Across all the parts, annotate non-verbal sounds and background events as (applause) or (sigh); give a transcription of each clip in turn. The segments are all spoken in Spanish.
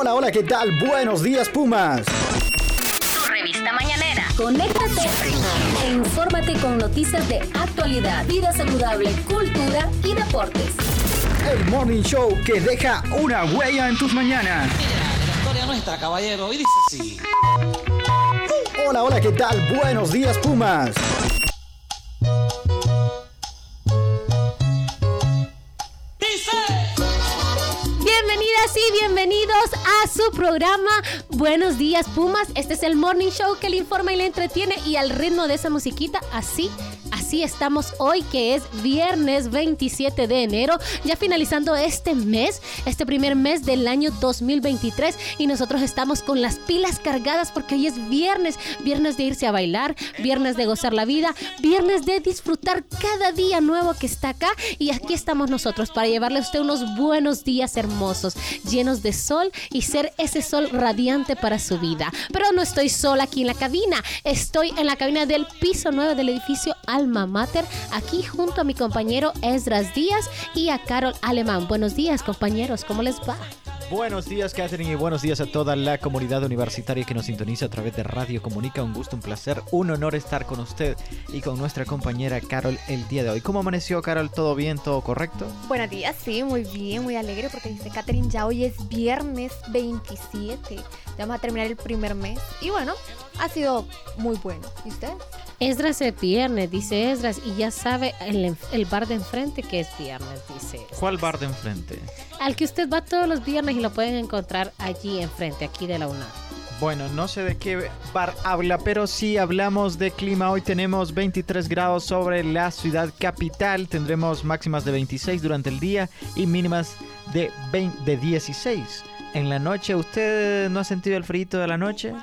Hola, hola, ¿qué tal? Buenos días, Pumas. Tu revista mañanera. Conéctate e infórmate con noticias de actualidad, vida saludable, cultura y deportes. El Morning Show que deja una huella en tus mañanas. La historia nuestra, caballero, y dice así. Hola, hola, ¿qué tal? Buenos días, Pumas. Su programa Buenos días Pumas. Este es el morning show que le informa y le entretiene y al ritmo de esa musiquita, así, así estamos hoy que es viernes 27 de enero, ya finalizando este mes, este primer mes del año 2023 y nosotros estamos con las pilas cargadas porque hoy es viernes, viernes de irse a bailar, viernes de gozar la vida, viernes de disfrutar cada día nuevo que está acá y aquí estamos nosotros para llevarle a usted unos buenos días hermosos, llenos de sol y ser ese sol radiante para su vida. Pero no estoy sola aquí en la cabina, estoy en la cabina del piso 9 del edificio Alma Mater, aquí junto a mi compañero Esdras Díaz y a Carol Alemán. Buenos días compañeros, ¿cómo les va? Buenos días, Catherine, y buenos días a toda la comunidad universitaria que nos sintoniza a través de Radio Comunica. Un gusto, un placer, un honor estar con usted y con nuestra compañera Carol el día de hoy. ¿Cómo amaneció, Carol? ¿Todo bien? ¿Todo correcto? Buenos días, sí, muy bien, muy alegre porque dice Catherine, ya hoy es viernes 27. Ya vamos a terminar el primer mes. Y bueno, ha sido muy bueno. ¿Y usted? Esdras es viernes, dice Esdras, y ya sabe el, el bar de enfrente que es viernes, dice Esdras. ¿Cuál bar de enfrente? Al que usted va todos los viernes y lo pueden encontrar allí enfrente, aquí de la UNAM. Bueno, no sé de qué bar habla, pero sí hablamos de clima. Hoy tenemos 23 grados sobre la ciudad capital. Tendremos máximas de 26 durante el día y mínimas de, 20, de 16 en la noche. ¿Usted no ha sentido el frío de la noche?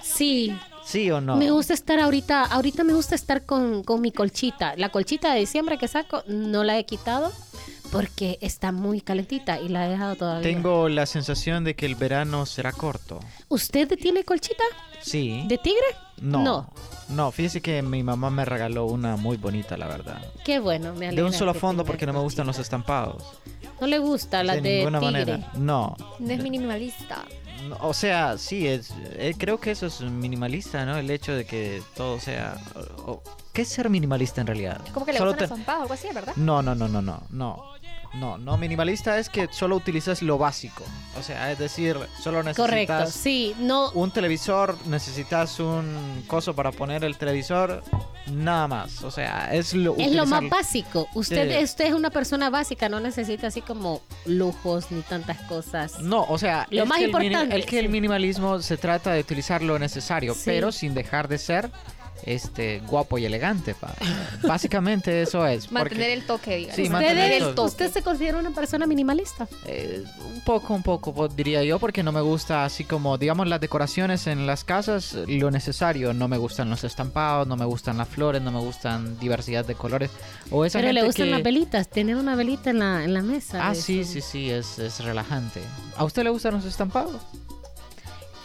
Sí. ¿Sí o no? Me gusta estar ahorita, ahorita me gusta estar con, con mi colchita. La colchita de diciembre que saco no la he quitado porque está muy calentita y la he dejado todavía. Tengo la sensación de que el verano será corto. ¿Usted tiene colchita? Sí. ¿De tigre? No. No. No, fíjese que mi mamá me regaló una muy bonita, la verdad. Qué bueno, me alegra. De un solo fondo porque no me gustan los estampados. No le gusta la de, de, ninguna tigre. manera. No. No es minimalista. O sea, sí, es, eh, creo que eso es minimalista, ¿no? El hecho de que todo sea... o- o- ¿Qué es ser minimalista en realidad? Como que le Solo gustan te- los zampados, algo así, ¿verdad? No, no, no, no, no, no. No, no, minimalista es que solo utilizas lo básico. O sea, es decir, solo necesitas Correcto, sí, no. un televisor, necesitas un coso para poner el televisor, nada más. O sea, es lo Es lo más básico. Usted, Sí. usted es una persona básica, no necesita así como lujos ni tantas cosas. No, o sea, Lo es más que importante, el que el minimalismo se trata de utilizar lo necesario, Sí. pero sin dejar de ser este guapo y elegante, pa. (laughs) Básicamente eso es. porque, Mantener el toque, digamos. Sí, ¿Usted, mantener el toque. ¿Usted se considera una persona minimalista? eh, un poco, un poco, po- diría yo, porque no me gusta así como, digamos, las decoraciones en las casas, lo necesario. No me gustan los estampados, no me gustan las flores, no me gustan diversidad de colores. O esa Pero le gustan que- las velitas, tener una velita en la, en la mesa. Ah, sí, sí, sí, es, es relajante. ¿A usted le gustan los estampados?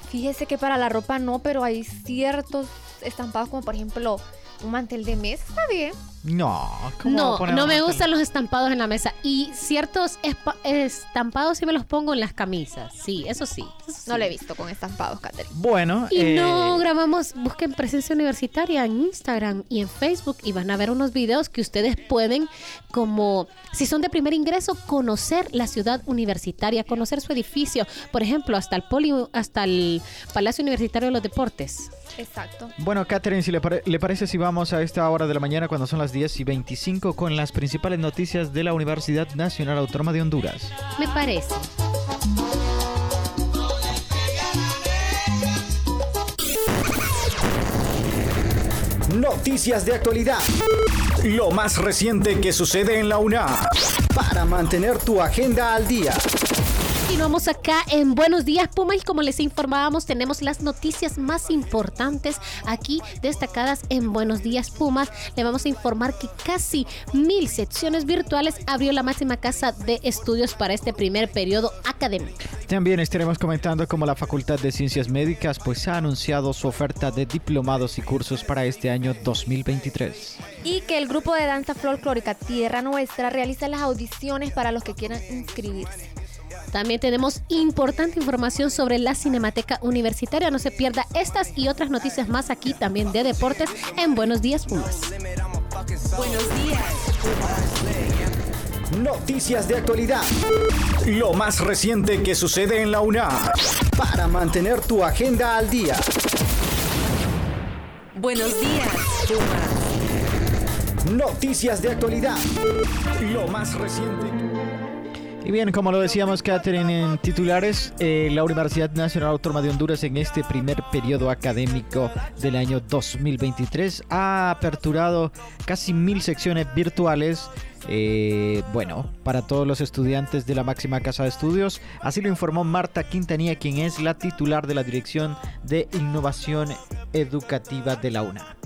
Fíjese que para la ropa no, pero hay ciertos estampados como por ejemplo un mantel de mesa. Está bien. No, ¿cómo No, no me gustan los estampados en la mesa. Y ciertos estampados sí me los pongo en las camisas. Sí, eso sí. eso sí. No lo he visto con estampados, Catherine. Bueno, Y eh, no grabamos, busquen presencia universitaria en Instagram y en Facebook y van a ver unos videos que ustedes pueden, como si son de primer ingreso, conocer la ciudad universitaria, conocer su edificio, por ejemplo, hasta el poli, hasta el Palacio Universitario de los Deportes. Exacto. Bueno, Catherine, si le, pare- le parece si vamos a esta hora de la mañana cuando son las 10 y 25 con las principales noticias de la Universidad Nacional Autónoma de Honduras. Me parece. Noticias de actualidad. Lo más reciente que sucede en la UNAM. Para mantener tu agenda al día. Continuamos acá en Buenos Días Puma y como les informábamos tenemos las noticias más importantes aquí destacadas en Buenos Días Pumas. Le vamos a informar que casi mil secciones virtuales abrió la máxima casa de estudios para este primer periodo académico. También estaremos comentando cómo la Facultad de Ciencias Médicas pues ha anunciado su oferta de diplomados y cursos para este año 2023. Y que el grupo de danza folclórica Tierra Nuestra realiza las audiciones para los que quieran inscribirse. También tenemos importante información sobre la Cinemateca Universitaria. No se pierda estas y otras noticias más aquí también de deportes en Buenos Días Pumas. Buenos días. Noticias de actualidad. Lo más reciente que sucede en la UNA. Para mantener tu agenda al día. Buenos días, Pumas. Noticias de actualidad. Lo más reciente. Y bien, como lo decíamos, Catherine, en titulares, eh, la Universidad Nacional Autónoma de Honduras en este primer periodo académico del año 2023 ha aperturado casi mil secciones virtuales. eh, bueno, para todos los estudiantes de la máxima casa de estudios. Así lo informó Marta Quintanilla, quien es la titular de la Dirección de Innovación Educativa de la UNA.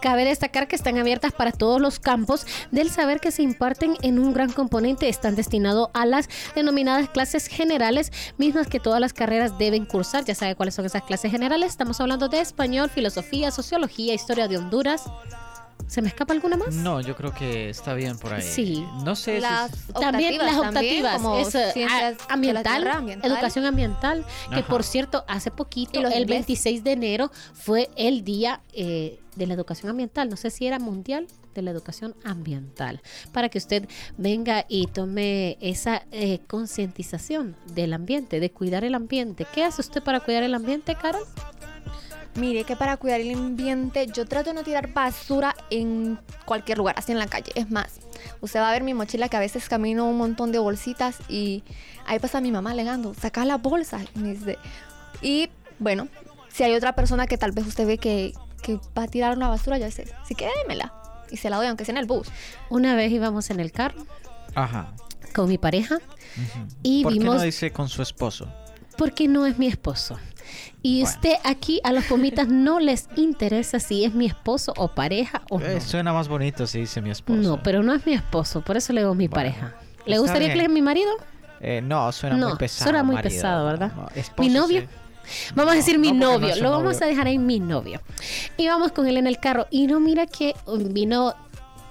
Cabe destacar que están abiertas para todos los campos del saber que se imparten en un gran componente. Están destinados a las denominadas clases generales, mismas que todas las carreras deben cursar. Ya sabe cuáles son esas clases generales. Estamos hablando de español, filosofía, sociología, historia de Honduras. ¿Se me escapa alguna más? No, yo creo que está bien por ahí. Sí. No sé Las si... También optativas, las también, optativas, como es, eh, ciencias a- de la ambiental, tierra, ambiental. educación ambiental, que por cierto, hace poquito, el inglés. 26 de enero, fue el día eh, de la educación ambiental. No sé si era mundial de la educación ambiental, para que usted venga y tome esa eh, concientización del ambiente, de cuidar el ambiente. ¿Qué hace usted para cuidar el ambiente, Carol? Mire que para cuidar el ambiente yo trato de no tirar basura en cualquier lugar, así en la calle. Es más, usted va a ver mi mochila que a veces camino un montón de bolsitas y ahí pasa mi mamá alegando, saca me dice- y, bueno, si hay otra persona que tal vez usted ve que, que va a tirar una basura, ya dice, sí que démela. Y se la doy, aunque sea en el bus. Una vez íbamos en el carro Ajá. con mi pareja ujú. y ¿Por qué vimos no dice con su esposo? porque no es mi esposo. Y Bueno. usted aquí a los pomitas no les interesa si es mi esposo o pareja o no. Eh, suena más bonito si dice mi esposo. No, pero no es mi esposo, por eso le digo mi Bueno, pareja. ¿Le está gustaría que le bien. mi marido? Eh, no, suena No, muy pesado. suena muy marido. pesado, ¿verdad? No, esposo, ¿Mi novio? sí. Vamos a decir mi no, porque no novio, lo vamos novio. a dejar ahí mi novio. Íbamos con él en el carro y no mira que vino,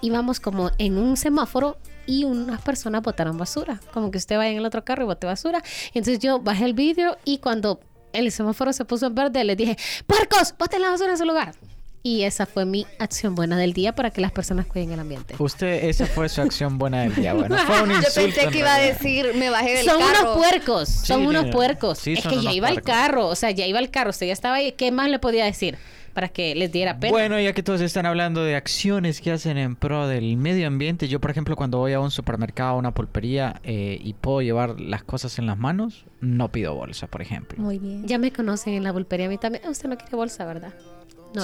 íbamos como en un semáforo y unas personas botaron basura. Como que usted vaya en el otro carro y bote basura. Entonces yo bajé el vídeo y cuando el semáforo se puso en verde le dije, ¡Puercos! ¡Boten la basura en su lugar! Y esa fue mi acción buena del día para que las personas cuiden el ambiente. Usted, esa fue su acción buena del día. Bueno, fue un (laughs) Yo insulto. pensé en que iba a decir, me bajé del Son carro. unos puercos, son Sí, unos puercos. sí, es que ya iba el puercos. carro, o sea, ya iba el carro, usted ya estaba ahí. ¿Qué más le podía decir para que les diera pena? Bueno, ya que todos están hablando de acciones que hacen en pro del medio ambiente, yo por ejemplo cuando voy a un supermercado, a una pulpería eh, y puedo llevar las cosas en las manos, no pido bolsa, por ejemplo. Muy bien. Ya me conocen en la pulpería a mí también. Usted no quiere bolsa, ¿verdad?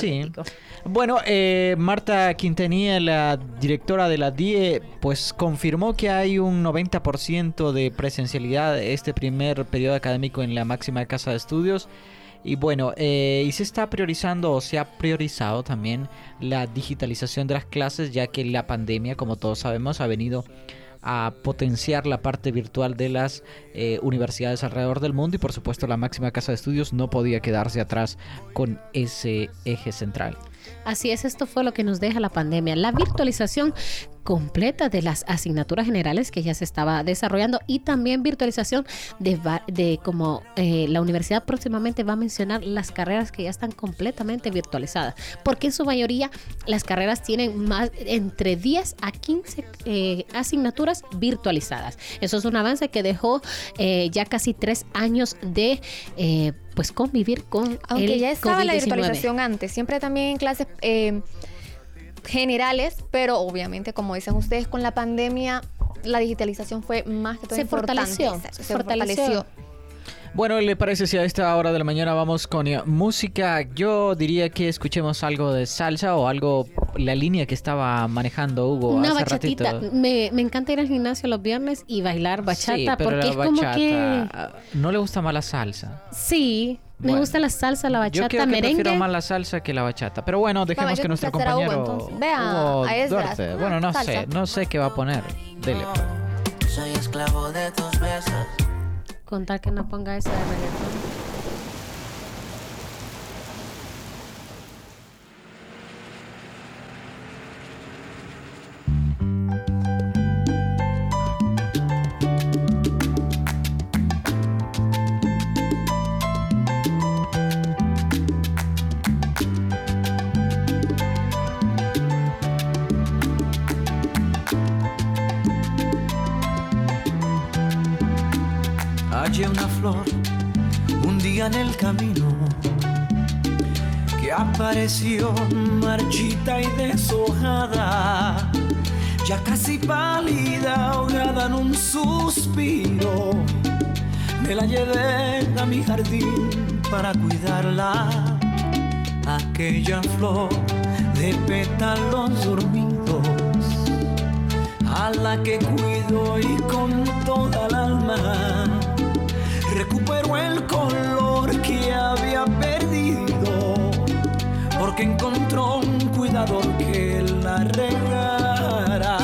Sí. Bueno, eh, Marta Quintanilla, la directora de la DIE, pues confirmó que hay un 90% de presencialidad este primer periodo académico en la máxima casa de estudios. Y bueno, eh, y se está priorizando o se ha priorizado también la digitalización de las clases, ya que la pandemia, como todos sabemos, ha venido a potenciar la parte virtual de las eh, universidades alrededor del mundo y por supuesto la máxima casa de estudios no podía quedarse atrás con ese eje central. Así es, esto fue lo que nos deja la pandemia, la virtualización completa de las asignaturas generales que ya se estaba desarrollando y también virtualización de, de como eh, la universidad próximamente va a mencionar las carreras que ya están completamente virtualizadas, porque en su mayoría las carreras tienen más entre 10 a 15 eh, asignaturas virtualizadas. Eso es un avance que dejó eh, ya casi tres años de eh, pues convivir con Aunque el ya estaba la COVID-19. virtualización antes, siempre también en clases eh, generales, pero obviamente, como dicen ustedes, con la pandemia la digitalización fue más que todo Se importante. fortaleció, se Se, fortaleció. fortaleció. Bueno, ¿le parece si a esta hora de la mañana vamos con eh, música? Yo diría que escuchemos algo de salsa o algo, la línea que estaba manejando Hugo Una hace bachatita. ratito. Me, me encanta ir al gimnasio los viernes y bailar bachata Sí, pero porque la es como que ah, No le gusta más la salsa. sí, me Bueno. gusta la salsa, la Yo bachata, creo que merengue. prefiero más la salsa que la bachata. Pero bueno, dejemos yo que nuestro Hugo, compañero. Vea, Hugo ¿no? Bueno, no Salsa. sé, no sé qué va a poner. Dele. Soy esclavo de tus besos. Contar que no ponga esa de reggaetón. El camino que apareció marchita y deshojada, ya casi pálida, ahogada en un suspiro. Me la llevé a mi jardín para cuidarla, aquella flor de pétalos dormidos, a la que cuido y con toda el alma recuperó el color que había perdido, porque encontró un cuidador que la regara.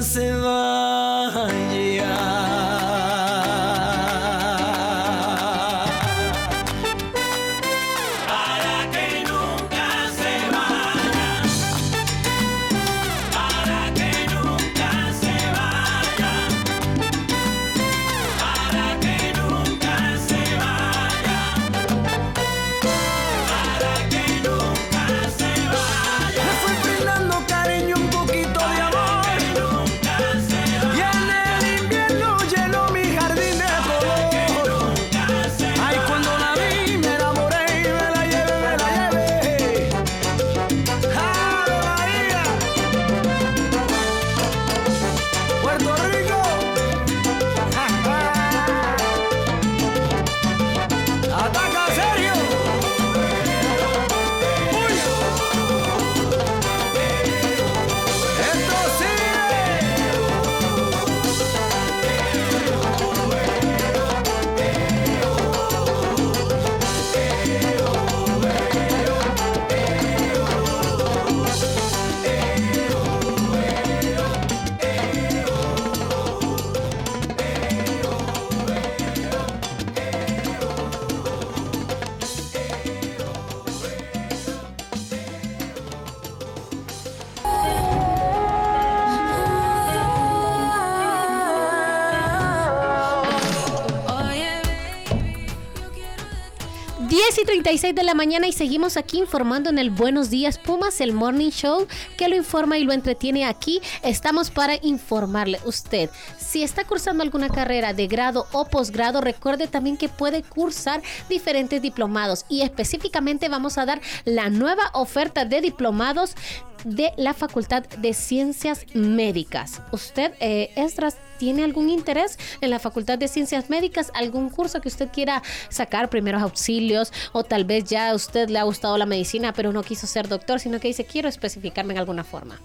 Nunca 36 de la mañana y seguimos aquí informando en el Buenos Días Pumas, el Morning Show que lo informa y lo entretiene aquí. Estamos para informarle usted. Si está cursando alguna carrera de grado o posgrado, recuerde también que puede cursar diferentes diplomados y específicamente vamos a dar la nueva oferta de diplomados de la Facultad de Ciencias Médicas. ¿Usted, eh, Esdras, tiene algún interés en la Facultad de Ciencias Médicas? ¿Algún curso que usted quiera sacar, primeros auxilios? O tal vez ya a usted le ha gustado la medicina, pero no quiso ser doctor, sino que dice, quiero especificarme en alguna forma.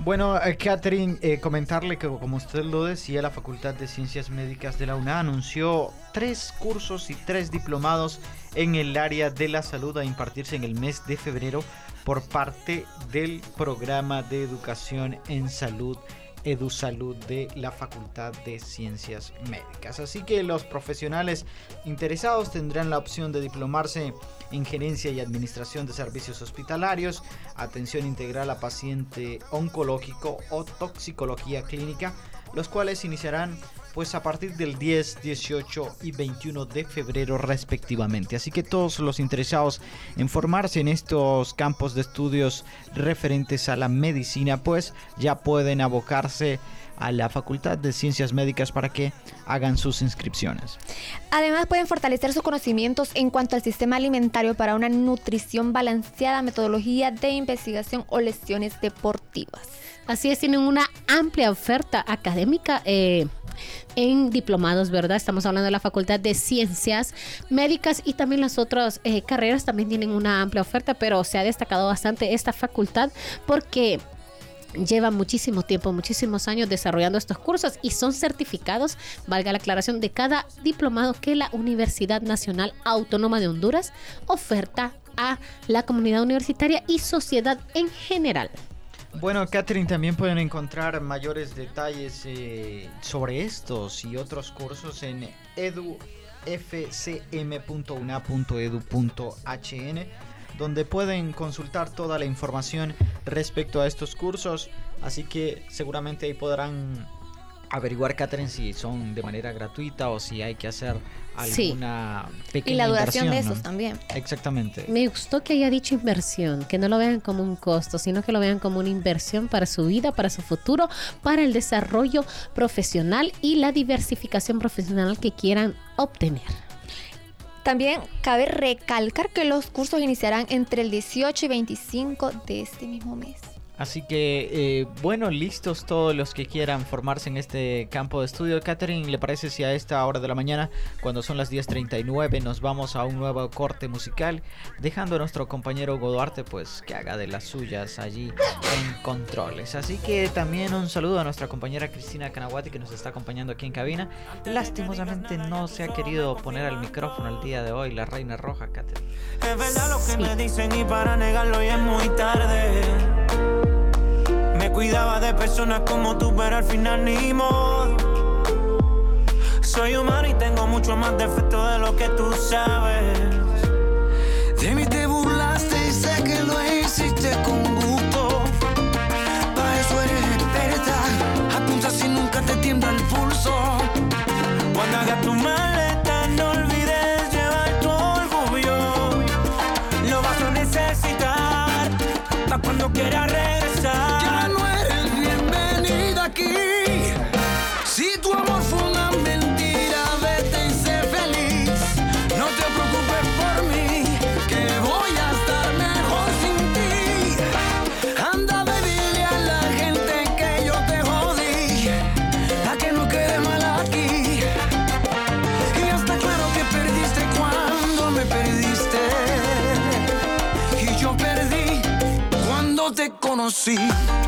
Bueno, eh, Catherine, eh, comentarle que como usted lo decía, la Facultad de Ciencias Médicas de la UNA anunció tres cursos y tres diplomados en el área de la salud a impartirse en el mes de febrero por parte del programa de educación en salud EduSalud de la Facultad de Ciencias Médicas. Así que los profesionales interesados tendrán la opción de diplomarse en gerencia y administración de servicios hospitalarios, atención integral a paciente oncológico o toxicología clínica, los cuales iniciarán pues a partir del 10, 18 y 21 de febrero respectivamente. Así que todos los interesados en formarse en estos campos de estudios referentes a la medicina, pues ya pueden abocarse a la Facultad de Ciencias Médicas para que hagan sus inscripciones. Además pueden fortalecer sus conocimientos en cuanto al sistema alimentario para una nutrición balanceada, metodología de investigación o lesiones deportivas. Así es, tienen una amplia oferta académica. Eh, en diplomados, ¿verdad? Estamos hablando de la Facultad de Ciencias Médicas y también las otras eh, carreras también tienen una amplia oferta, pero se ha destacado bastante esta facultad porque lleva muchísimo tiempo, muchísimos años desarrollando estos cursos y son certificados, valga la aclaración, de cada diplomado que la Universidad Nacional Autónoma de Honduras oferta a la comunidad universitaria y sociedad en general. Bueno, Catherine, también pueden encontrar mayores detalles eh, sobre estos y otros cursos en edufcm.una.edu.hn, donde pueden consultar toda la información respecto a estos cursos. Así que seguramente ahí podrán averiguar, Catherine, si son de manera gratuita o si hay que hacer alguna pequeña Y la duración inversión, de ¿no? esos también. Exactamente. Me gustó que haya dicho inversión, que no lo vean como un costo, sino que lo vean como una inversión para su vida, para su futuro, para el desarrollo profesional y la diversificación profesional que quieran obtener. También cabe recalcar que los cursos iniciarán entre el 18 y 25 de este mismo mes. Así que, eh, bueno, listos todos los que quieran formarse en este campo de estudio. Catherine, ¿le parece si a esta hora de la mañana, cuando son las 10.39, nos vamos a un nuevo corte musical, dejando a nuestro compañero Goduarte, pues, que haga de las suyas allí en controles? Así que también un saludo a nuestra compañera Cristina Canaguati, que nos está acompañando aquí en cabina. Lastimosamente no se ha querido poner al micrófono el día de hoy la Reina Roja, Catherine. Es verdad lo que me dicen y para negarlo ya es muy tarde. Cuidaba de personas como tú, pero al final ni modo. Soy humano y tengo mucho más defectos de lo que tú sabes. De mí te burlaste y sé que lo hiciste con gusto. Para eso eres experta. Apunta si nunca te tiembla el pulso. Cuando hagas tu maleta, te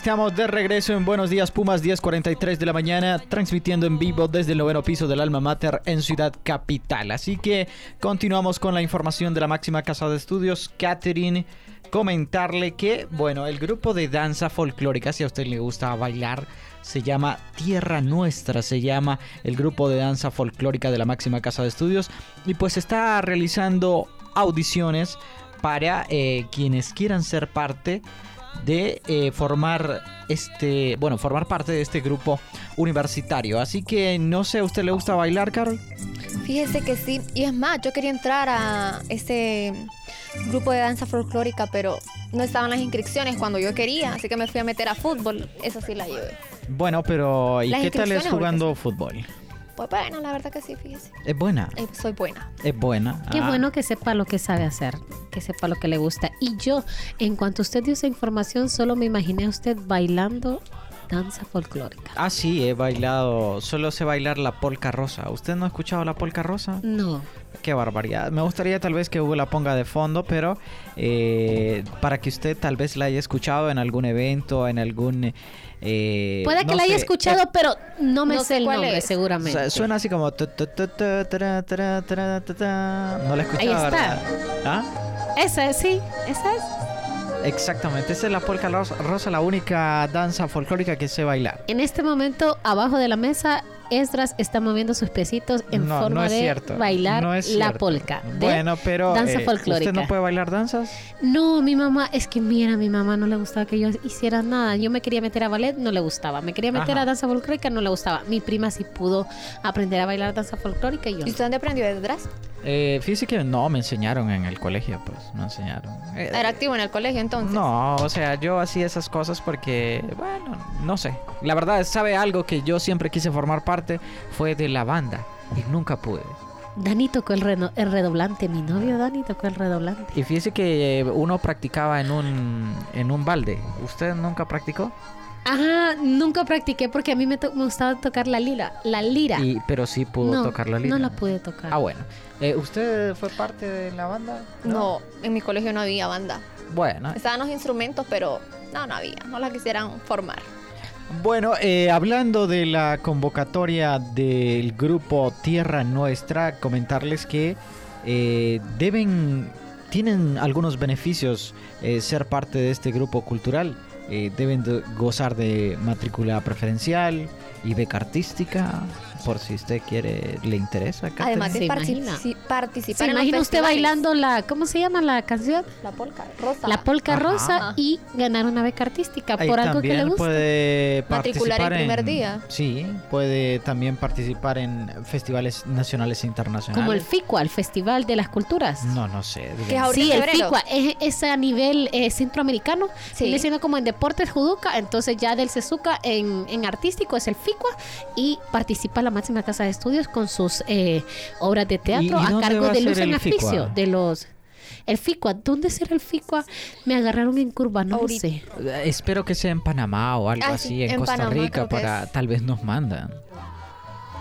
estamos de regreso en Buenos Días Pumas, 10.43 de la mañana, transmitiendo en vivo desde el noveno piso del Alma Mater en Ciudad Capital. Así que continuamos con la información de la máxima casa de estudios, Catherine. Comentarle que, bueno, el grupo de danza folclórica, si a usted le gusta bailar, se llama Tierra Nuestra, se llama el grupo de danza folclórica de la máxima casa de estudios. Y pues está realizando audiciones para eh, quienes quieran ser parte eh, formar este, bueno, formar parte de este grupo universitario. Así que no sé, ¿a usted le gusta bailar, Carol? Fíjese que sí. Y es más, yo quería entrar a ese grupo de danza folclórica, pero no estaban las inscripciones cuando yo quería, así que me fui a meter a fútbol. Eso sí la llevé. Bueno, pero ¿y Las qué tal es jugando fútbol? Pues bueno, la verdad que sí, fíjese. Es buena, Eh, soy buena. es buena. Qué Ah, bueno que sepa lo que sabe hacer, que sepa lo que le gusta. Y yo, en cuanto usted dio esa información, solo me imaginé a usted bailando danza folclórica. Ah, sí, he bailado, solo sé bailar la polka rosa. ¿Usted no ha escuchado la polka rosa? No. Qué barbaridad. Me gustaría tal vez que Hugo la ponga de fondo, pero eh, para que usted tal vez la haya escuchado en algún evento, en algún... eh, Puede que no la haya sé, escuchado, pero no me No sé el cuál nombre, es. O seguramente. sea, suena así como... tu, tu, tu, tu, tara, tara, tara, tara, tara. No la he Ahí escuchado, está. ¿verdad? ¿Ah? Esa, sí, esa es. Exactamente. Esa es la polka rosa, rosa, la única danza folclórica que sé bailar. En este momento, abajo de la mesa, Esdras está moviendo sus piecitos en no, forma no es de cierto. bailar no es la polka. de Bueno, pero danza eh, folclórica. ¿usted no puede bailar danzas? No, mi mamá, es que mira, a mi mamá no le gustaba que yo hiciera nada. Yo me quería meter a ballet, no le gustaba. Me quería meter Ajá. a danza folclórica, no le gustaba. Mi prima sí pudo aprender a bailar danza folclórica y yo ¿Y usted dónde aprendió detrás? Eh, fíjese que no, me enseñaron en el colegio, pues, me enseñaron. Eh, Era activo en el colegio entonces. No, o sea, yo hacía esas cosas porque, bueno, no sé. La verdad, ¿sabe algo que yo siempre quise formar parte? Fue de la banda y nunca pude. Dani tocó el, reno- el redoblante. Mi novio Dani tocó el redoblante. Y fíjese que uno practicaba en un, en un balde. ¿Usted nunca practicó? Ajá, nunca practiqué porque a mí me, to- me gustaba tocar la lira. La lira. Y, pero sí pudo no, tocar la lira. No la pude tocar. Ah, bueno. Eh, ¿Usted fue parte de la banda? No, en mi colegio no había banda. Bueno, Estaban los instrumentos, pero no, no había. No la quisieran formar. Bueno, eh, hablando de la convocatoria del grupo Tierra Nuestra, comentarles que eh, deben, tienen algunos beneficios eh, ser parte de este grupo cultural. Eh, deben de gozar de matrícula preferencial y beca artística, por si usted quiere, le interesa. Catherine. Además de ¿Se partici- imagina? participar ¿Se imagina usted bailando la, ¿cómo se llama la canción? La polka rosa. La polka Ajá. rosa y ganar una beca artística Ahí por algo que le también gusta. puede Matricular participar el primer en- día. Sí, puede también participar en festivales nacionales e internacionales. Como el FICUA, el Festival de las Culturas. No, no sé. Que Sí, el. FICUA es, es a nivel eh, centroamericano. Sí. Viene siendo como en Deportes Juduca. Entonces, ya del CESUCA en, en artístico es el FICUA. Y participa la máxima casa de estudios con sus eh, obras de ¿Y- teatro y a cargo de Luz Aficio. De los. El FICUA, ¿dónde será el FICUA? Me agarraron en curva, no Ahorita. sé. Eh, Espero que sea en Panamá o algo Ah, así, sí, en, en Costa Panamá Rica, para tal vez nos mandan.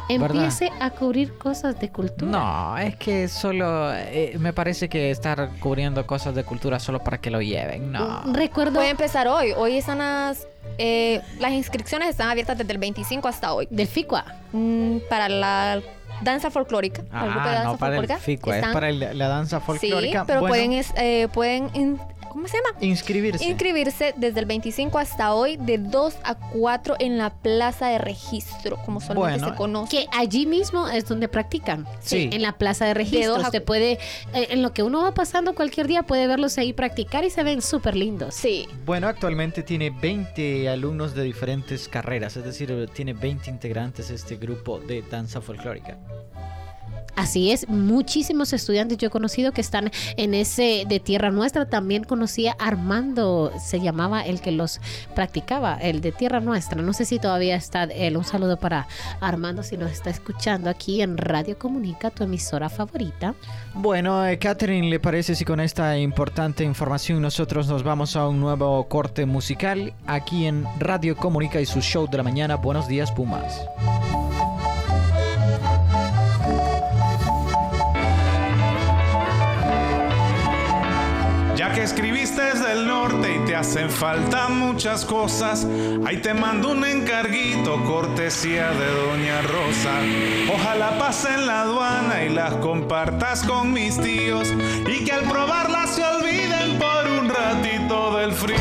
Empiece a cubrir cosas de cultura. No, es que solo eh, me parece que estar cubriendo cosas de cultura solo para que lo lleven. No. Recuerdo Puede empezar hoy. Hoy están las, eh, las inscripciones están abiertas desde el 25 hasta hoy. del FICUA. Mm, para la danza folclórica. para el grupo de Ah, danza no para el folclórica, FICO, es están- para el- la danza folclórica. Sí, pero Bueno, pueden, es- eh, pueden in- ¿cómo se llama? inscribirse. Inscribirse desde el 25 hasta hoy de 2 a 4 en la plaza de registro, como solamente Bueno, se conoce. Que allí mismo es donde practican. Sí. En la plaza de registro. Usted puede, eh, en lo que uno va pasando cualquier día, puede verlos ahí practicar y se ven súper lindos. Sí. Bueno, actualmente tiene 20 alumnos de diferentes carreras, es decir, tiene 20 integrantes este grupo de danza folclórica. Así es, muchísimos estudiantes yo he conocido que están en ese de Tierra Nuestra. También conocía Armando, se llamaba el que los practicaba, el de Tierra Nuestra. No sé si todavía está él. Un saludo para Armando si nos está escuchando aquí en Radio Comunica, tu emisora favorita. Bueno, eh, Catherine, ¿le parece si con esta importante información nosotros nos vamos a un nuevo corte musical aquí en Radio Comunica y su show de la mañana? Buenos días, Pumas. Que escribiste desde el norte y te hacen falta muchas cosas, ahí te mando un encarguito, cortesía de Doña Rosa. Ojalá pasen la aduana y las compartas con mis tíos y que al probarlas se olviden por un ratito del frío.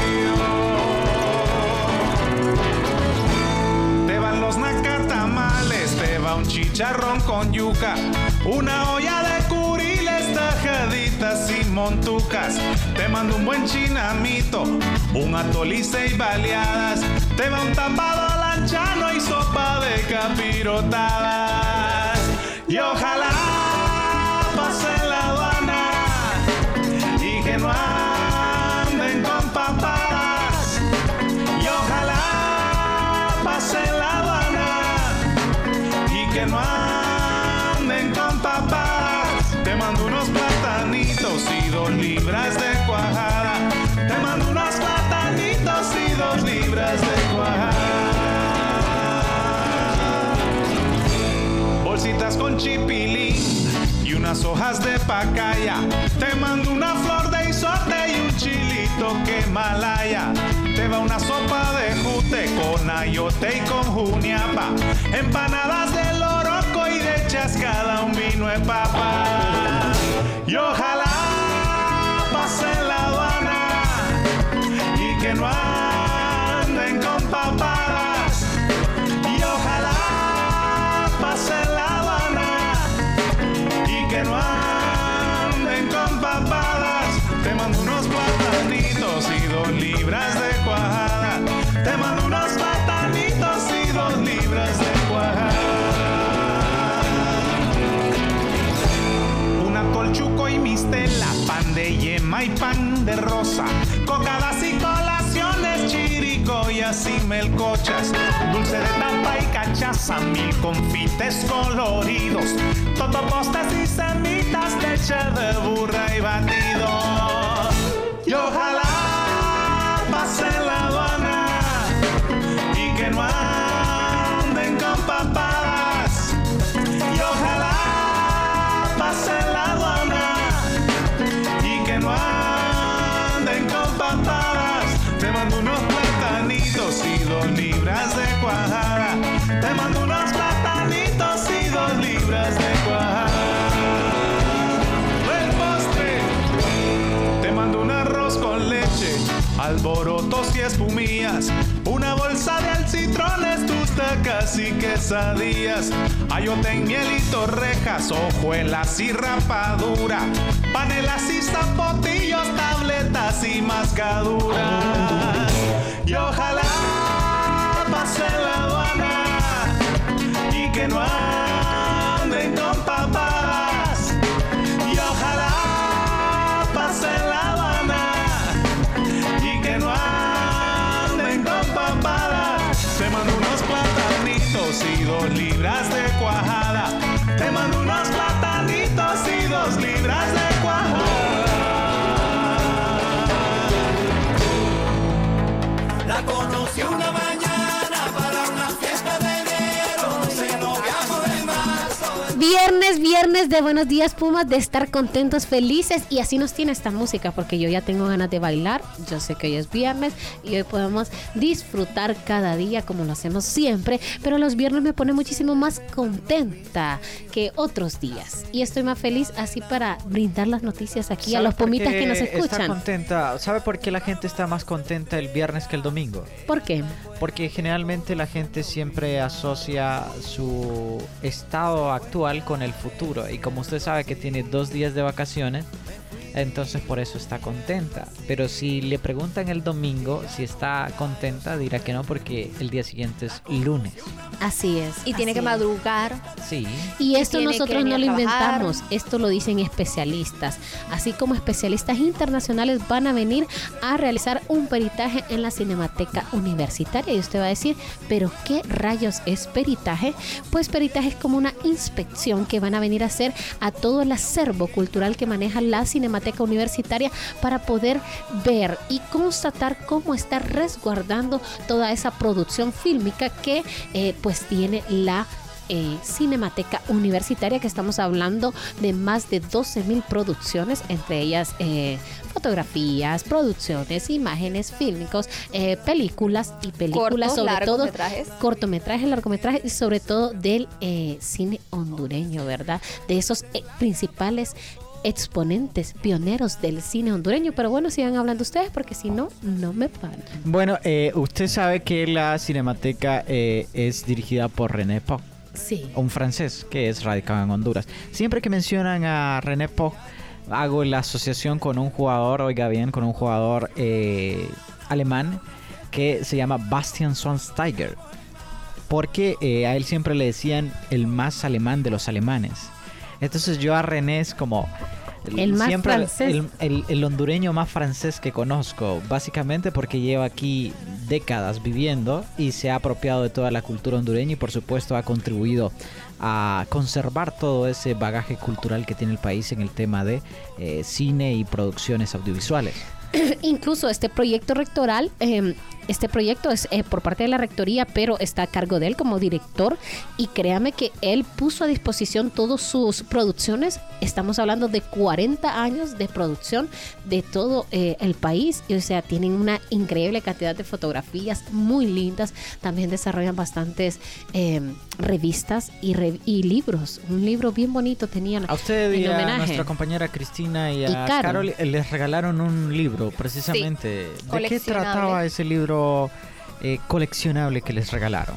Te van los nacatamales, te va un chicharrón con yuca, una olla de curiles, tajaditas y montucas. Mando un buen chinamito, un atolice y baleadas. Te va un tapado lanchano y sopa de capirotadas. Y ojalá pase la aduana y que no anden con papadas. Y ojalá pase la aduana y que no anden con papas. Te mando unos platanitos y dos libras de con chipilín y unas hojas de pacaya. Te mando una flor de isote y un chilito que malaya. Te va una sopa de jute con ayote y con juniapa. Empanadas de loroco y de chascada un vino de papa. Y ojalá pase la aduana y que no anden de rosa, cocadas y colaciones, chirico y melcochas, dulce de tapa y cachaza, mil confites coloridos, totopostas y semitas, leche de burra y batido. Y ojalá pase la aduana y que no Te mando unos platanitos y dos libras de cuajada. El postre. Te mando un arroz con leche, alborotos y espumillas, una bolsa de alcitrones, tus tacas y quesadillas, ayote en miel y torrejas, hojuelas y rapadura, panelas y zapotillos, tabletas y mascaduras. Y viernes, de Buenos Días Pumas, de estar contentos, felices y así nos tiene esta música porque yo ya tengo ganas de bailar. Yo sé que hoy es viernes y hoy podemos disfrutar cada día como lo hacemos siempre, pero los viernes me pone muchísimo más contenta que otros días y estoy más feliz así para brindar las noticias aquí a ¿Sabe los pumitas que nos Está escuchan. contenta. ¿Sabe por qué la gente está más contenta el viernes que el domingo? ¿Por qué? Porque generalmente la gente siempre asocia su estado actual con el futuro. Y como usted sabe que tiene dos días de vacaciones, entonces por eso está contenta. Pero si le preguntan el domingo si está contenta, dirá que no porque el día siguiente es lunes. Así es. Y tiene así que madrugar. Sí. Y esto nosotros no lo inventamos, esto lo dicen especialistas. Así como especialistas internacionales van a venir a realizar un peritaje en la Cinemateca Universitaria. Y usted va a decir, ¿pero qué rayos es peritaje? Pues peritaje es como una inspección que van a venir a hacer a todo el acervo cultural que maneja la Cinemateca Universitaria para poder ver y constatar cómo está resguardando toda esa producción fílmica que eh, pues tiene la eh, Cinemateca Universitaria, que estamos hablando de más de 12 mil producciones, entre ellas eh, fotografías, producciones, imágenes, fílmicos, eh, películas y películas, Cortos, sobre todo cortometrajes, largometrajes y sobre todo del cine hondureño, ¿verdad? De esos principales exponentes, pioneros del cine hondureño. Pero bueno, sigan hablando ustedes porque si no, no me paran. Bueno, eh, usted sabe que la Cinemateca eh, es dirigida por René Poc. Sí. un francés que es radicado en Honduras. Siempre que mencionan a René Poch, hago la asociación con un jugador, oiga bien, con un jugador eh, alemán que se llama Bastian Schweinsteiger. Porque eh, a él siempre le decían el más alemán de los alemanes. Entonces yo a René es como... El más siempre francés. El, el- el hondureño más francés que conozco, básicamente porque lleva aquí décadas viviendo y se ha apropiado de toda la cultura hondureña y por supuesto ha contribuido a conservar todo ese bagaje cultural que tiene el país en el tema de eh, cine y producciones audiovisuales. (clears throat) Incluso este proyecto rectoral, eh, este proyecto es eh, por parte de la rectoría, pero está a cargo de él como director. Y créame que él puso a disposición todas sus producciones. Estamos hablando de 40 años de producción de todo eh, el país. Y, o sea, tienen una increíble cantidad de fotografías muy lindas. También desarrollan bastantes eh, revistas y, re- y libros. Un libro bien bonito tenían A usted y a nuestra compañera Cristina y a Y Carol. Carol eh, les regalaron un libro precisamente. ¿De qué trataba ese libro eh, coleccionable que les regalaron?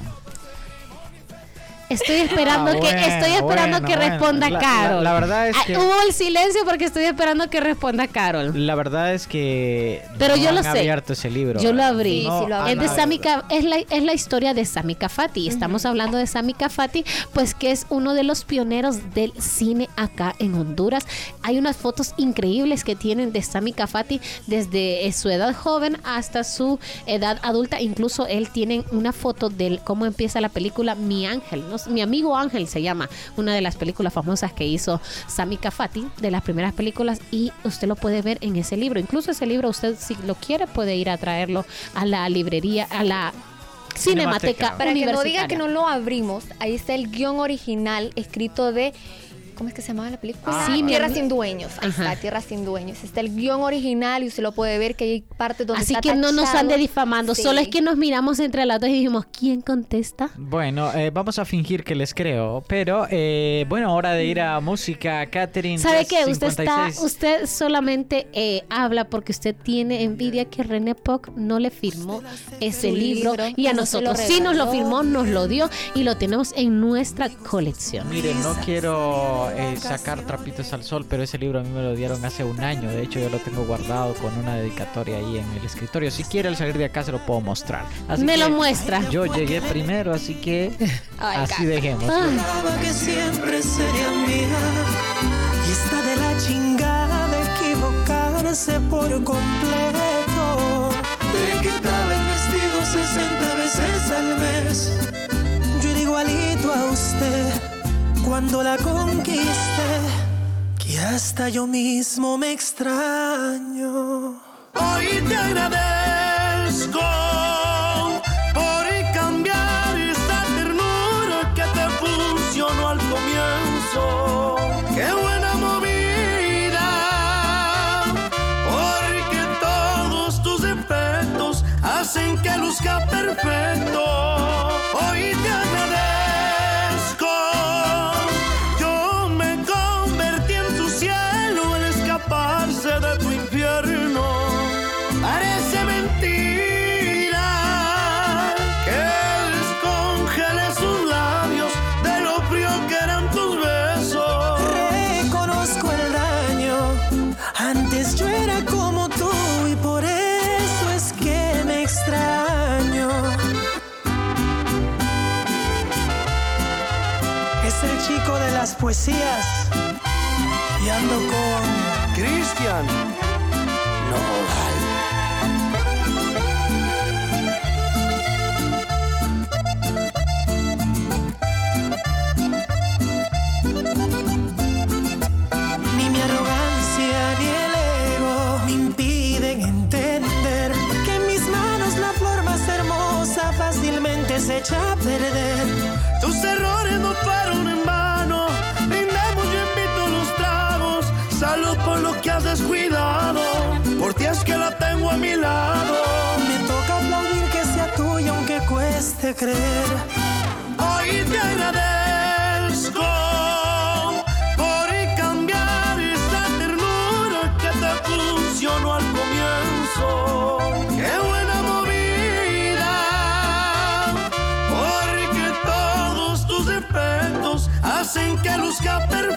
Estoy esperando Ah, que bueno, estoy esperando bueno, que bueno. responda La- Carol. la verdad es Ah, que- hubo el silencio porque estoy esperando que responda Carol. La verdad es que Pero no yo lo sé. abierto ese libro. Yo lo abrí. Sí, sí lo han abrí. es de. Sami es la, es la historia de Sami Cafati. Estamos hablando de Sami Cafati, pues que es uno de los pioneros del cine acá en Honduras. Hay unas fotos increíbles que tienen de Sami Cafati desde eh, su edad joven hasta su edad adulta. Incluso él tiene una foto de cómo empieza la película Mi Ángel, ¿no? Mi amigo Ángel se llama, una de las películas famosas que hizo Sami Cafati, de las primeras películas, y usted lo puede ver en ese libro. Incluso ese libro, usted si lo quiere, puede ir a traerlo a la librería, a la Cinemateca. Cinemateca. Para que no diga que no lo abrimos, ahí está el guion original escrito de. ¿Cómo es que se llamaba la película? Ah, sí. Tierra sin dueños. Ahí Ajá. está, Tierra sin dueños. Está el guion original y usted lo puede ver que hay partes donde Así está que no nos ande difamando, Sí. solo es que nos miramos entre las dos y dijimos, ¿quién contesta? Bueno, eh, vamos a fingir que les creo, pero eh, bueno, hora de ir a música, Catherine. ¿Sabe qué? 3:56. Usted está, usted solamente eh, habla porque usted tiene envidia que René Poc no le firmó ese libro, libro, y a nosotros sí nos lo firmó, nos lo dio y lo tenemos en nuestra colección. Miren, no quiero eh, sacar trapitos al sol, pero ese libro a mí me lo dieron hace un año. De hecho, yo lo tengo guardado con una dedicatoria ahí en el escritorio. Si quiere al salir de acá se lo puedo mostrar. Así Me lo que muestra. Yo llegué primero, así que (laughs) Ay, así caca. dejemos. Juraba que siempre sería mía y está de la chingada equivocarse por completo. Le quitaba el vestido 60 veces al mes. Yo era igualito a usted cuando la conquiste, que hasta yo mismo me extraño. Hoy te agradezco por cambiar esta ternura que te funcionó al comienzo. Qué buena movida, porque todos tus defectos hacen que luzca perfecto a perder. Tus errores no fueron en vano. Brindemos y invito los tragos. Salud por lo que has descuidado. Por ti es que la tengo a mi lado. Me toca aplaudir que sea tuya aunque cueste creer. Hoy te agradezco hacen que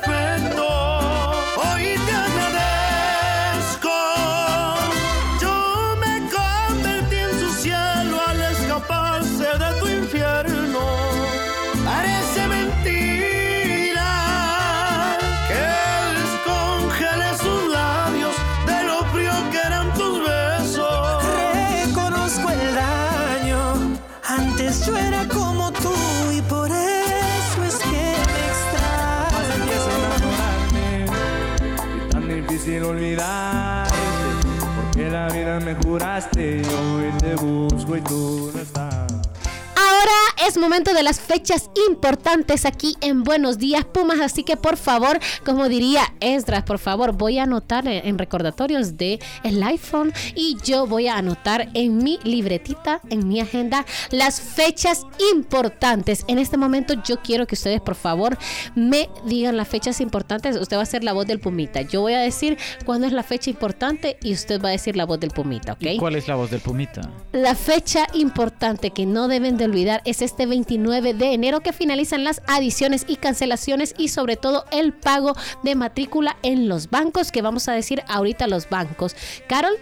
y hoy te busco y tú es momento de las fechas importantes aquí en Buenos Días Pumas, así que por favor, como diría Esdras, por favor, voy a anotar en recordatorios de el iPhone y yo voy a anotar en mi libretita, en mi agenda, las fechas importantes. En este momento yo quiero que ustedes por favor me digan las fechas importantes. Usted va a ser la voz del Pumita. Yo voy a decir cuándo es la fecha importante y usted va a decir la voz del Pumita, ¿ok? ¿Y ¿Cuál es la voz del Pumita? La fecha importante que no deben de olvidar es este 29 de enero que finalizan las adiciones y cancelaciones y sobre todo el pago de matrícula en los bancos, que vamos a decir ahorita los bancos. Carol.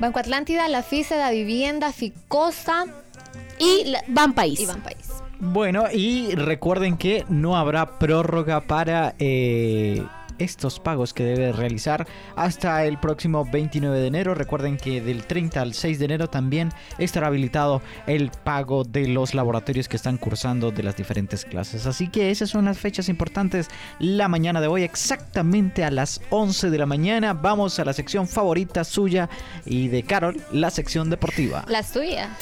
Banco Atlántida, La FICE, La Vivienda, Ficosa y la- Banpaís. y Banpaís. Bueno, y recuerden que no habrá prórroga para eh, estos pagos que debe realizar hasta el próximo 29 de enero. Recuerden que del 30 al 6 de enero también estará habilitado el pago de los laboratorios que están cursando de las diferentes clases. Así que esas son las fechas importantes la mañana de hoy, exactamente a las 11 de la mañana. Vamos a la sección favorita suya y de Carol, la sección deportiva. La suya.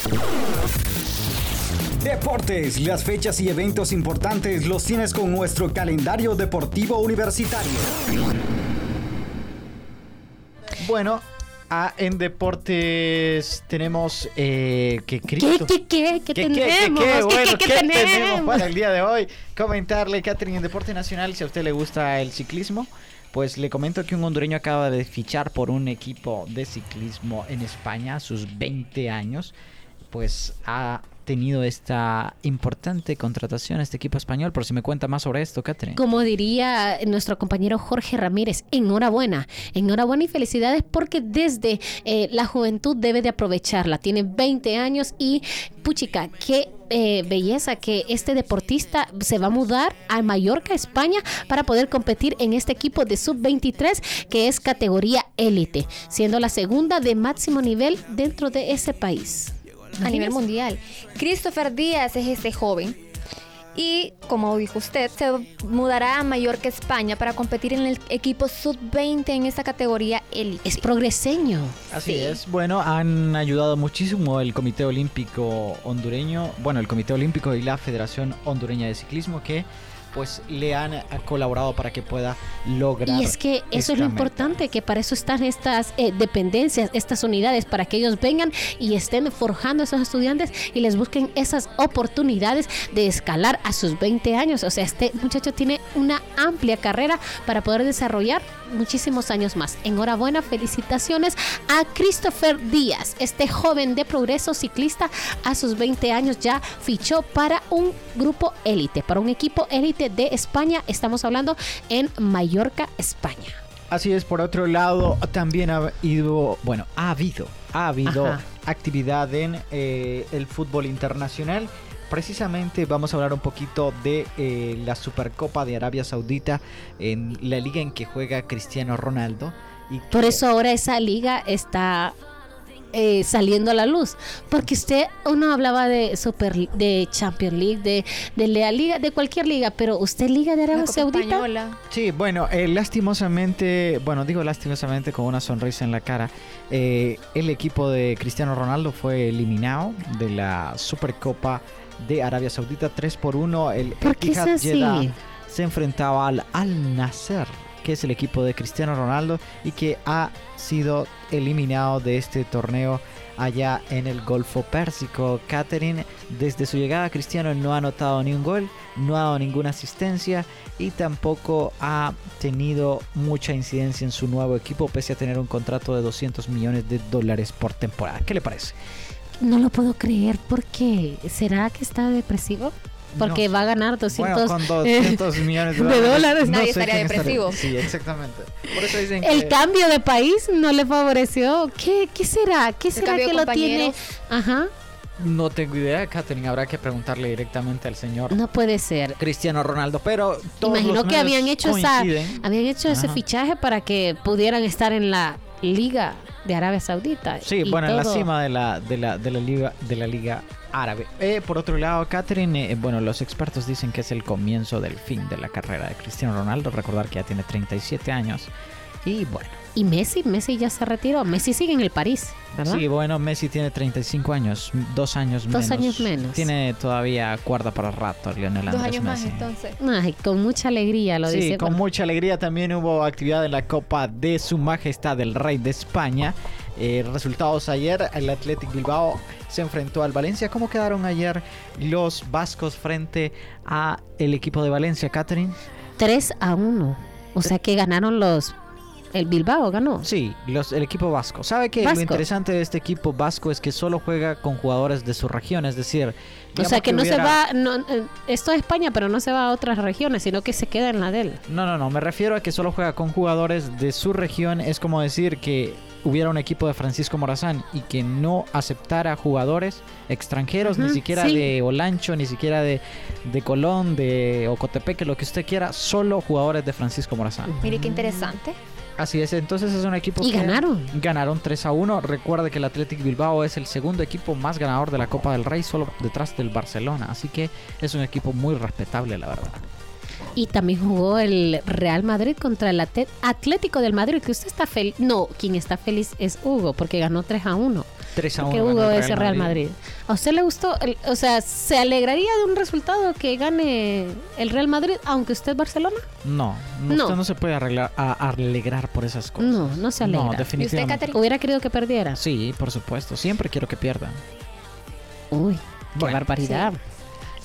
Deportes, las fechas y eventos importantes los tienes con nuestro calendario deportivo universitario. Bueno, ah, en deportes tenemos eh, que Cristo. ¿Qué, qué, qué? ¿Qué ¿Qué, qué, tenemos? qué, qué? ¿Qué, Bueno, qué, qué ¿qué tenemos tenemos? para el día de hoy? Comentarle, Catherine, en Deporte Nacional, si a usted le gusta el ciclismo, pues le comento que un hondureño acaba de fichar por un equipo de ciclismo en España a sus 20 años. Pues ha tenido esta importante contratación este equipo español. Por si me cuenta más sobre esto, Catherine. Como diría nuestro compañero Jorge Ramírez, enhorabuena, enhorabuena y felicidades porque desde eh, la juventud debe de aprovecharla. Tiene 20 años y puchica, qué eh, belleza que este deportista se va a mudar a Mallorca, España, para poder competir en este equipo de sub-23 que es categoría élite, siendo la segunda de máximo nivel dentro de ese país. A nivel mundial. Christopher Díaz es ese joven. Y como dijo usted, se mudará a Mallorca, España, para competir en el equipo sub-20 en esa categoría élite. Es progreseño. Así Sí. es. Bueno, han ayudado muchísimo el Comité Olímpico Hondureño, bueno, el Comité Olímpico y la Federación Hondureña de Ciclismo que pues le han eh, colaborado para que pueda lograr. Y es que eso es lo meta. importante, que para eso están estas eh, dependencias, estas unidades, para que ellos vengan y estén forjando a esos estudiantes y les busquen esas oportunidades de escalar a sus 20 años. O sea, este muchacho tiene una amplia carrera para poder desarrollar muchísimos años más. Enhorabuena, felicitaciones a Christopher Díaz, este joven de progreso ciclista a sus 20 años ya fichó para un grupo élite, para un equipo élite de España. Estamos hablando en Mallorca, España. Así es, por otro lado, también ha ido, bueno, ha habido, ha habido Ajá. actividad en eh, el fútbol internacional. Precisamente vamos a hablar un poquito de eh, la Supercopa de Arabia Saudita en la liga en que juega Cristiano Ronaldo. Y Por eso ahora esa liga está eh, saliendo a la luz. Porque usted, uno hablaba de Super de Champions League, de, de la liga, de cualquier liga, pero usted liga de Arabia Saudita. Española. Sí, bueno, eh, lastimosamente, bueno, digo lastimosamente con una sonrisa en la cara, eh, el equipo de Cristiano Ronaldo fue eliminado de la Supercopa de Arabia Saudita 3 por 1. El ¿Por qué es Etihad así? Jeddah se enfrentaba al Al Nasser, que es el equipo de Cristiano Ronaldo y que ha sido eliminado de este torneo allá en el Golfo Pérsico. Catherine, desde su llegada Cristiano no ha anotado ni un gol, no ha dado ninguna asistencia y tampoco ha tenido mucha incidencia en su nuevo equipo pese a tener un contrato de 200 millones de dólares por temporada. ¿Qué le parece? No lo puedo creer. ¿Por qué? ¿Será que está depresivo? Porque No. va a ganar 200, Bueno, con (laughs) 200 millones de de dólares. dólares. Nadie sé estaría depresivo. Sí, exactamente. Por eso dicen El que- cambio de país no le favoreció. ¿Qué, qué será? ¿Qué será que lo tiene? Ajá. No tengo idea, Catherine. Habrá que preguntarle directamente al señor No puede ser. Cristiano Ronaldo. Pero todos Imagino los que habían hecho esa, habían hecho ese fichaje para que pudieran estar en la liga de Arabia Saudita. Sí, bueno, en la cima de la, de la, de la liga de la liga árabe. Eh, por otro lado, Catherine, eh, bueno, los expertos dicen que es el comienzo del fin de la carrera de Cristiano Ronaldo. Recordar que ya tiene 37 años. Y bueno, Y Messi, Messi ya se retiró. Messi sigue en el París, ¿verdad? sí, bueno, Messi tiene 35 años, dos años Dos menos. años menos. Tiene todavía cuerda para rato, Lionel Dos Andrés años más entonces. Ay, con mucha alegría lo sí, dice. con pero- mucha alegría también hubo actividad en la Copa de Su Majestad el Rey de España. Eh, resultados ayer, el Athletic Bilbao se enfrentó al Valencia. ¿Cómo quedaron ayer los vascos frente a el equipo de Valencia, Catherine? 3 a 1. O sea que ganaron los. El Bilbao ganó. Sí, los, el equipo vasco. ¿Sabe que Vasco. lo interesante de este equipo vasco es que solo juega con jugadores de su región? Es decir, O digamos sea que, no hubiera- se va. No, eh, esto es España, pero no se va a otras regiones, sino que se queda en la de él. No, no, no, me refiero a que solo juega con jugadores de su región. Es como decir que hubiera un equipo de Francisco Morazán y que no aceptara jugadores extranjeros, ni siquiera sí. de Olancho, ni siquiera de, de Colón, de Ocotepeque, lo que usted quiera, solo jugadores de Francisco Morazán. Mire qué interesante. Así es, entonces es un equipo Y que ganaron. Ganaron 3 a 1. Recuerda que el Athletic Bilbao es el segundo equipo más ganador de la Copa del Rey, solo detrás del Barcelona. Así que es un equipo muy respetable, la verdad. Y también jugó el Real Madrid contra el Atlético del Madrid, que usted está feliz. No, quien está feliz es Hugo, porque ganó 3 a 1. 3 a 1. Porque ganó Hugo es el Real Madrid. ¿A usted le gustó? el- o sea, ¿se alegraría de un resultado que gane el Real Madrid, aunque usted es Barcelona? No, no, No. usted no se puede arreglar, a- alegrar por esas cosas. No, no se alegra. No, definitivamente. Catherine? Hubiera querido que perdiera. Sí, por supuesto. Siempre quiero que pierdan. Uy, qué Bueno. barbaridad.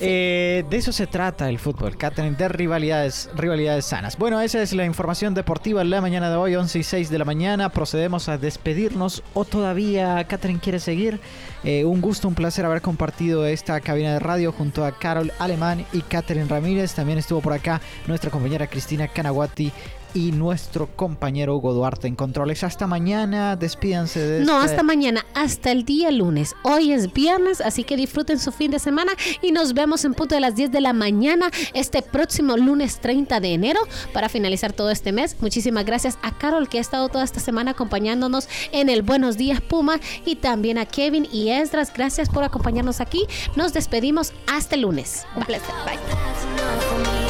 Eh, de eso se trata el fútbol, Catherine, de rivalidades, rivalidades sanas. Bueno, esa es la información deportiva en la mañana de hoy, 11 y 6 de la mañana. Procedemos a despedirnos o todavía Catherine quiere seguir. Eh, un gusto, un placer haber compartido esta cabina de radio junto a Carol Alemán y Catherine Ramírez. También estuvo por acá nuestra compañera Cristina Canaguati y nuestro compañero Hugo Duarte en controles. Hasta mañana, despídanse de No, este- hasta mañana, hasta el día lunes. Hoy es viernes, así que disfruten su fin de semana y nos vemos en punto de las 10 de la mañana este próximo lunes 30 de enero para finalizar todo este mes. Muchísimas gracias a Carol que ha estado toda esta semana acompañándonos en el Buenos Días Puma y también a Kevin y Esdras. Gracias por acompañarnos aquí. Nos despedimos hasta el lunes. Un placer. Bye.